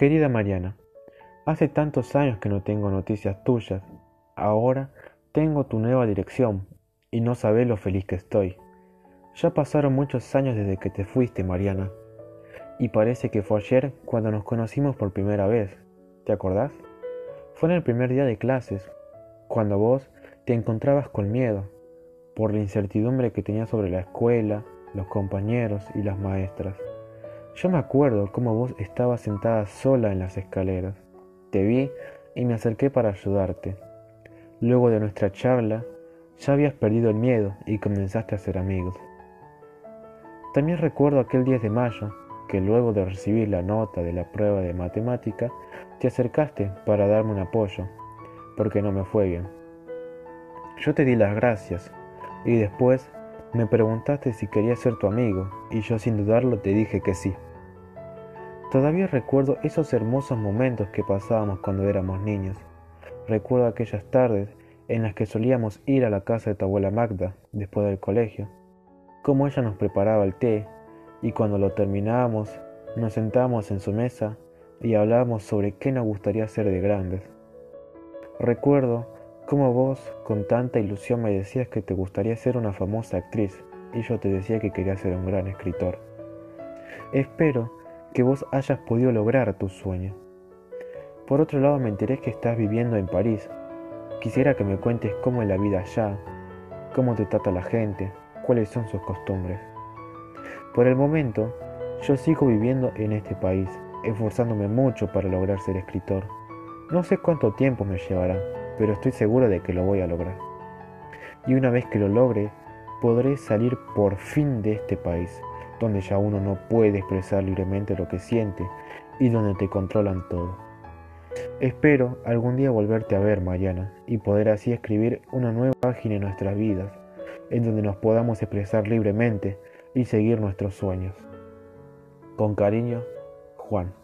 Querida Mariana, hace tantos años que no tengo noticias tuyas. Ahora tengo tu nueva dirección y no sabes lo feliz que estoy. Ya pasaron muchos años desde que te fuiste, Mariana. Y parece que fue ayer cuando nos conocimos por primera vez. ¿Te acordás? Fue en el primer día de clases, cuando vos te encontrabas con miedo, por la incertidumbre que tenías sobre la escuela, los compañeros y las maestras. Yo me acuerdo cómo vos estabas sentada sola en las escaleras. Te vi y me acerqué para ayudarte. Luego de nuestra charla, ya habías perdido el miedo y comenzaste a ser amigos. También recuerdo aquel 10 de mayo, que luego de recibir la nota de la prueba de matemática, te acercaste para darme un apoyo, porque no me fue bien. Yo te di las gracias y después me preguntaste si quería ser tu amigo y yo sin dudarlo te dije que sí. Todavía recuerdo esos hermosos momentos que pasábamos cuando éramos niños. Recuerdo aquellas tardes en las que solíamos ir a la casa de tu abuela Magda después del colegio, cómo ella nos preparaba el té y cuando lo terminábamos nos sentábamos en su mesa y hablábamos sobre qué nos gustaría ser de grandes. Recuerdo como vos, con tanta ilusión, me decías que te gustaría ser una famosa actriz y yo te decía que quería ser un gran escritor. Espero que vos hayas podido lograr tu sueño. Por otro lado, me enteré que estás viviendo en París. Quisiera que me cuentes cómo es la vida allá, cómo te trata la gente, cuáles son sus costumbres. Por el momento, yo sigo viviendo en este país, esforzándome mucho para lograr ser escritor. No sé cuánto tiempo me llevará, pero estoy seguro de que lo voy a lograr. Y una vez que lo logre, podré salir por fin de este país, donde ya uno no puede expresar libremente lo que siente y donde te controlan todo. Espero algún día volverte a ver, Mariana, y poder así escribir una nueva página en nuestras vidas, en donde nos podamos expresar libremente y seguir nuestros sueños. Con cariño, Juan.